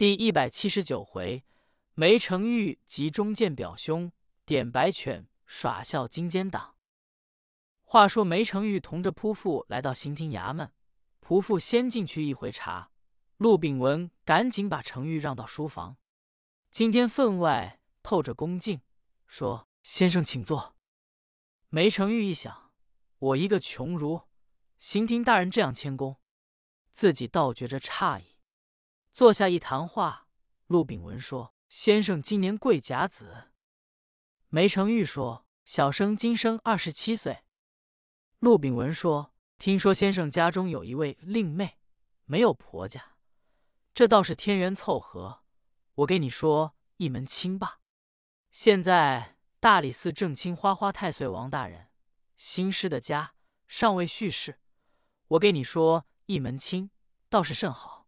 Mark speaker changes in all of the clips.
Speaker 1: 第一百七十九回，梅成玉及中见表兄，点白犬耍笑金肩党。话说梅成玉同着仆妇来到刑庭衙门，仆妇先进去一回茶，陆炳文赶紧把成玉让到书房。今天分外透着恭敬，说：“先生请坐。”梅成玉一想，我一个穷儒，刑庭大人这样谦恭。自己倒觉着诧异，坐下一谈话。陆炳文说：“先生今年贵甲子？”梅成玉说：“小生今生二十七岁。”陆炳文说：“听说先生家中有一位令妹，没有婆家，这倒是天缘凑合。我给你说一门亲吧。现在大理寺正卿花花太岁王大人新师的家尚未续世，我给你说。”一门亲倒是甚好。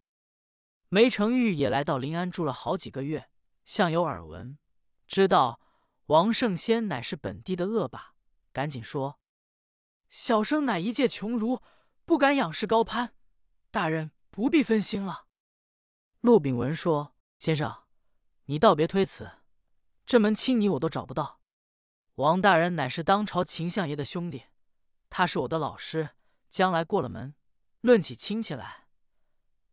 Speaker 1: 梅成玉也来到临安住了好几个月，向有耳闻，知道王圣先乃是本地的恶霸，赶紧说：“小生乃一介穷儒，不敢仰视高攀，大人不必分心了。”陆炳文说：“先生，你倒别推辞，这门亲你我都找不到。王大人乃是当朝秦相爷的兄弟，他是我的老师，将来过了门。”论起亲戚来，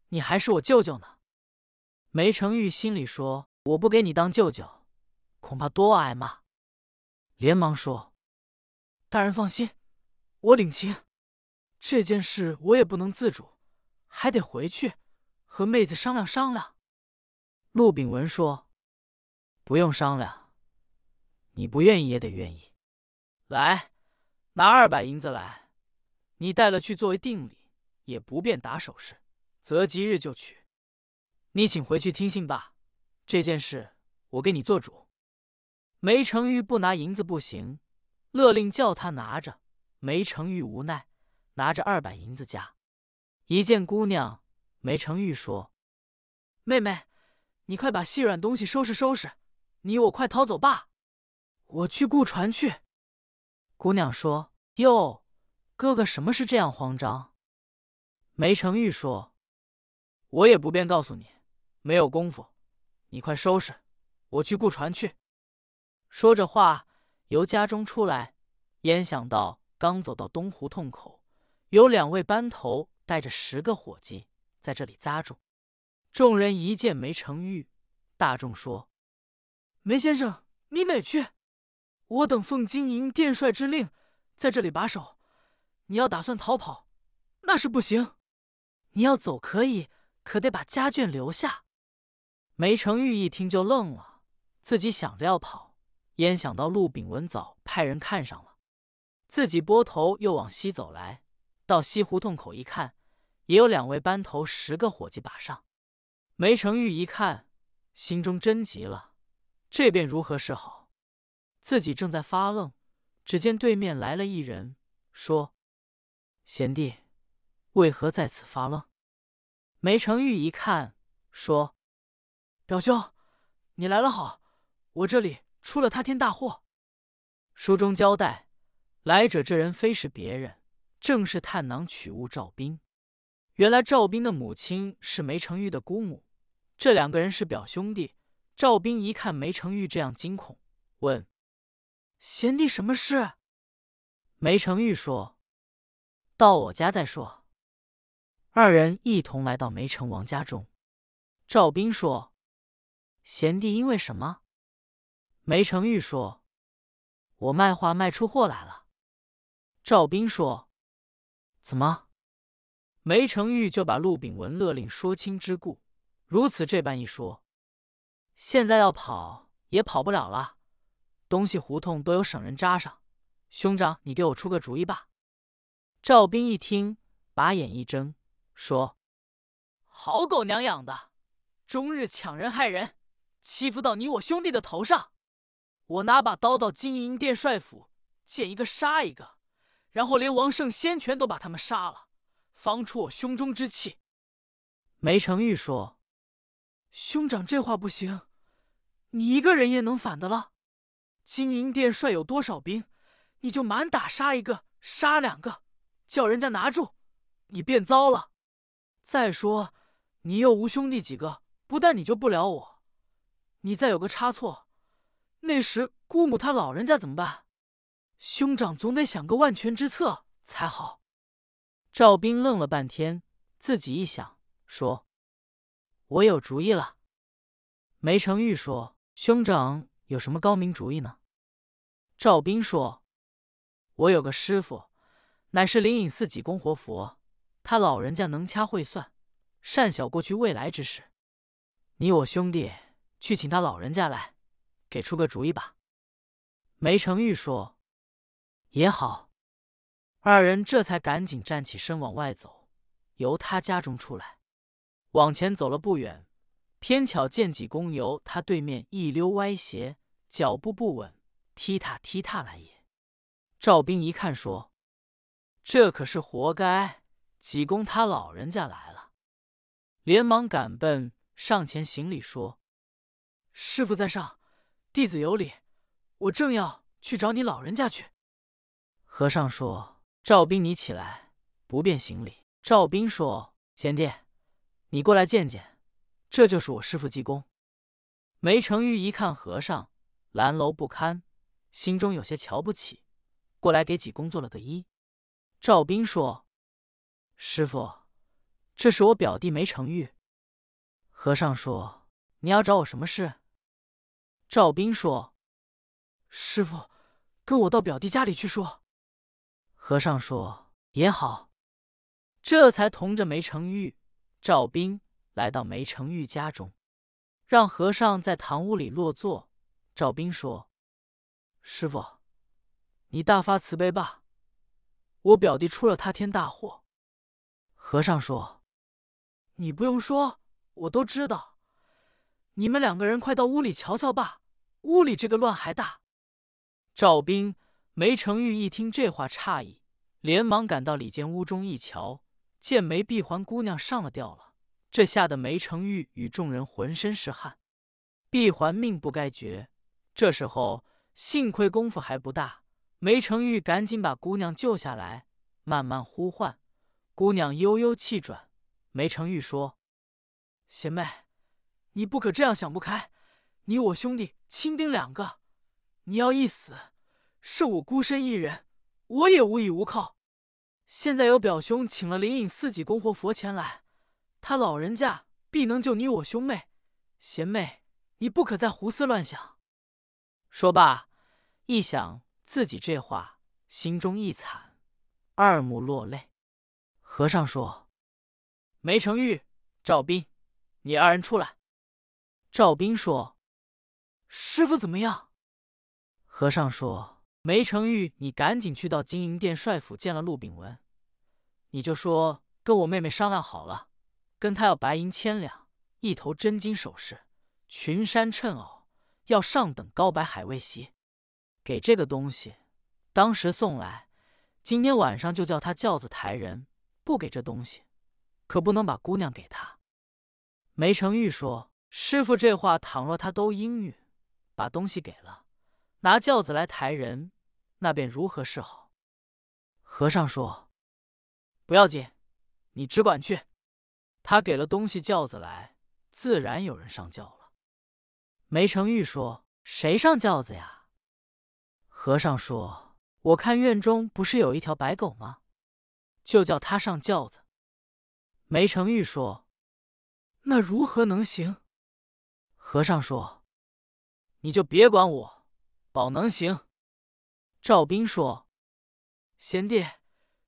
Speaker 1: 你还是我舅舅呢。梅成玉心里说：“我不给你当舅舅，恐怕多挨骂。”连忙说：“大人放心，我领情。这件事我也不能自主，还得回去和妹子商量商量。”陆炳文说：“不用商量，你不愿意也得愿意。来，拿二百银子来，你带了去作为定礼。”也不便打手势，择吉日就取。你请回去听信罢。这件事我给你做主。梅成玉不拿银子不行，勒令叫他拿着。梅成玉无奈，拿着二百银子家。一见姑娘，梅成玉说：“妹妹，你快把细软东西收拾收拾，你我快逃走吧。我去雇船去。”姑娘说：“哟，哥哥什么事这样慌张？”梅成玉说：“我也不便告诉你，没有功夫。你快收拾，我去雇船去。”说着话，由家中出来，焉想到刚走到东胡同口，有两位班头带着十个伙计在这里扎住。众人一见梅成玉，大众说：“梅先生，你哪去？我等奉金银殿帅之令，在这里把守。你要打算逃跑，那是不行。”你要走可以，可得把家眷留下。梅成玉一听就愣了，自己想着要跑，焉想到陆炳文早派人看上了，自己拨头又往西走来，到西胡同口一看，也有两位班头十个伙计把上。梅成玉一看，心中真急了，这便如何是好？自己正在发愣，只见对面来了一人，说：“贤弟。”为何在此发愣？梅成玉一看，说：“表兄，你来了好，我这里出了塌天大祸。”书中交代，来者这人非是别人，正是探囊取物赵斌。原来赵斌的母亲是梅成玉的姑母，这两个人是表兄弟。赵斌一看梅成玉这样惊恐，问：“贤弟什么事？”梅成玉说：“到我家再说。”二人一同来到梅成王家中。赵斌说：“贤弟因为什么？”梅成玉说：“我卖画卖出货来了。”赵斌说：“怎么？”梅成玉就把陆炳文勒令说清之故。如此这般一说，现在要跑也跑不了了。东西胡同都有省人扎上。兄长，你给我出个主意吧。赵斌一听，把眼一睁。说：“好狗娘养的，终日抢人害人，欺负到你我兄弟的头上。我拿把刀到金银殿帅府，见一个杀一个，然后连王圣先权都把他们杀了，方出我胸中之气。”梅成玉说：“兄长这话不行，你一个人也能反的了。金银殿帅有多少兵，你就满打杀一个，杀两个，叫人家拿住，你便糟了。”再说，你又无兄弟几个，不但你救不了我，你再有个差错，那时姑母她老人家怎么办？兄长总得想个万全之策才好。”赵斌愣了半天，自己一想，说：“我有主意了。”梅成玉说：“兄长有什么高明主意呢？”赵斌说：“我有个师傅，乃是灵隐寺济公活佛，他老人家能掐会算，善晓过去未来之事。你我兄弟去请他老人家来，给出个主意吧。”梅成玉说：“也好。”二人这才赶紧站起身往外走，由他家中出来，往前走了不远，偏巧见济公由他对面一溜歪斜，脚步不稳。踢踏踢踏来也，赵斌一看说：“这可是活该，济公他老人家来了。”连忙赶奔上前行礼说：“师傅在上，弟子有礼，我正要去找你老人家去。”和尚说：“赵斌，你起来，不便行礼。”赵斌说：“贤弟，你过来见见，这就是我师傅济公。”梅成玉一看和尚蓝楼不堪。心中有些瞧不起，过来给济公做了个揖。赵斌说：“师傅，这是我表弟梅成玉。”和尚说：“你要找我什么事？”赵斌说：“师傅，跟我到表弟家里去说。”和尚说：“也好。”这才同着梅成玉、赵斌来到梅成玉家中，让和尚在堂屋里落座。赵斌说。师傅，你大发慈悲吧！我表弟出了他天大祸。和尚说：“你不用说，我都知道。你们两个人快到屋里瞧瞧吧，屋里这个乱还大。”赵斌、梅成玉一听这话，诧异，连忙赶到里间屋中一瞧，见梅碧环姑娘上了吊了。这吓得梅成玉与众人浑身是汗。碧环命不该绝，这时候。幸亏功夫还不大，梅成玉赶紧把姑娘救下来，慢慢呼唤。姑娘悠悠气转。梅成玉说：“贤妹，你不可这样想不开。你我兄弟亲丁两个，你要一死，是我孤身一人，我也无依无靠。现在有表兄请了灵隐寺济公活佛前来，他老人家必能救你我兄妹。贤妹，你不可再胡思乱想。”说罢。一想自己这话，心中一惨，二目落泪。和尚说：“梅成玉、赵斌，你二人出来。”赵斌说：“师傅怎么样？”和尚说：“梅成玉，你赶紧去到金银殿帅府见了陆炳文，你就说跟我妹妹商量好了，跟他要白银千两，一头真金首饰，群山衬袄，要上等高白海味席。”给这个东西，当时送来，今天晚上就叫他轿子抬人。不给这东西，可不能把姑娘给他。梅成玉说：“师傅这话，倘若他都应允，把东西给了，拿轿子来抬人，那便如何是好？”和尚说：“不要紧，你只管去。他给了东西，轿子来，自然有人上轿了。”梅成玉说：“谁上轿子呀？”和尚说：“我看院中不是有一条白狗吗？就叫他上轿子。”梅成玉说：“那如何能行？”和尚说：“你就别管我，保能行。”赵斌说：“贤弟，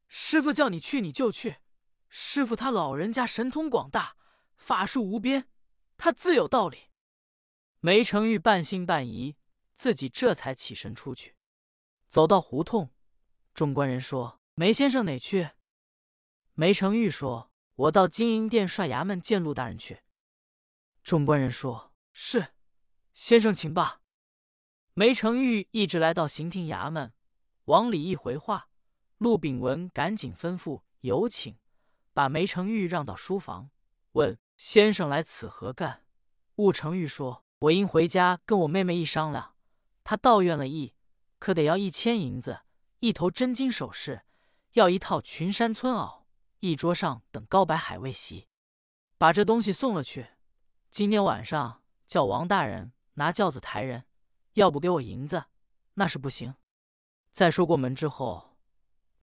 Speaker 1: 师傅叫你去你就去。师傅他老人家神通广大，法术无边，他自有道理。”梅成玉半信半疑，自己这才起身出去。走到胡同，众官人说：“梅先生哪去？”梅成玉说：“我到金银殿帅衙门见陆大人去。”众官人说：“是，先生请吧。”梅成玉一直来到刑庭衙门，往里一回话，陆炳文赶紧吩咐有请，把梅成玉让到书房，问：“先生来此何干？”陆成玉说：“我因回家跟我妹妹一商量，她倒愿了意。”可得要一千银子，一头真金首饰，要一套群山村袄，一桌上等高白海味席。把这东西送了去，今天晚上叫王大人拿轿子抬人，要不给我银子，那是不行。再说过门之后。